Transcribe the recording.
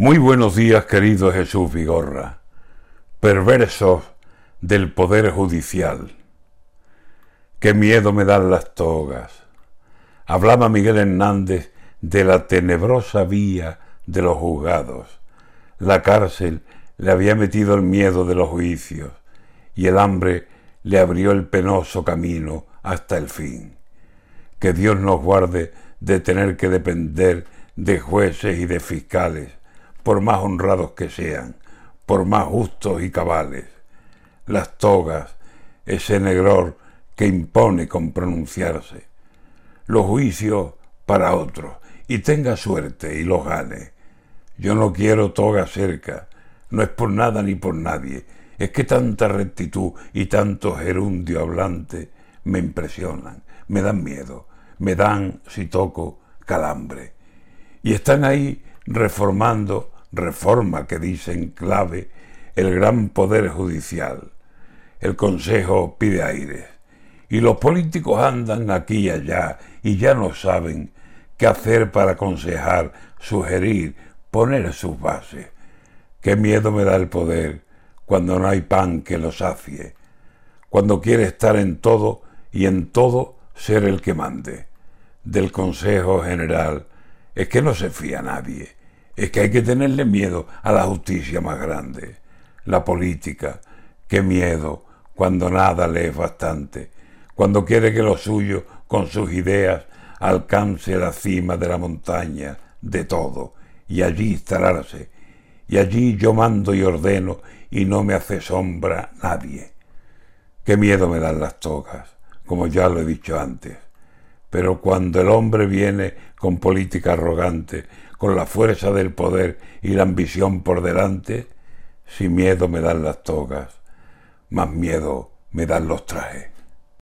Muy buenos días, querido Jesús Vigorra, perversos del Poder Judicial. Qué miedo me dan las togas. Hablaba Miguel Hernández de la tenebrosa vía de los juzgados. La cárcel le había metido el miedo de los juicios y el hambre le abrió el penoso camino hasta el fin. Que Dios nos guarde de tener que depender de jueces y de fiscales por más honrados que sean, por más justos y cabales. Las togas, ese negror que impone con pronunciarse. Los juicios para otros, y tenga suerte y los gane. Yo no quiero toga cerca, no es por nada ni por nadie, es que tanta rectitud y tanto gerundio hablante me impresionan, me dan miedo, me dan, si toco, calambre. Y están ahí reformando, reforma que dicen clave, el gran poder judicial. El Consejo pide aires. Y los políticos andan aquí y allá y ya no saben qué hacer para aconsejar, sugerir, poner sus bases. Qué miedo me da el poder cuando no hay pan que lo sacie, cuando quiere estar en todo y en todo ser el que mande. Del Consejo General es que no se fía nadie, es que hay que tenerle miedo a la justicia más grande. La política, qué miedo cuando nada le es bastante, cuando quiere que lo suyo, con sus ideas, alcance la cima de la montaña, de todo, y allí instalarse, y allí yo mando y ordeno, y no me hace sombra nadie. Qué miedo me dan las togas, como ya lo he dicho antes. Pero cuando el hombre viene con política arrogante, con la fuerza del poder y la ambición por delante, si miedo me dan las togas, más miedo me dan los trajes.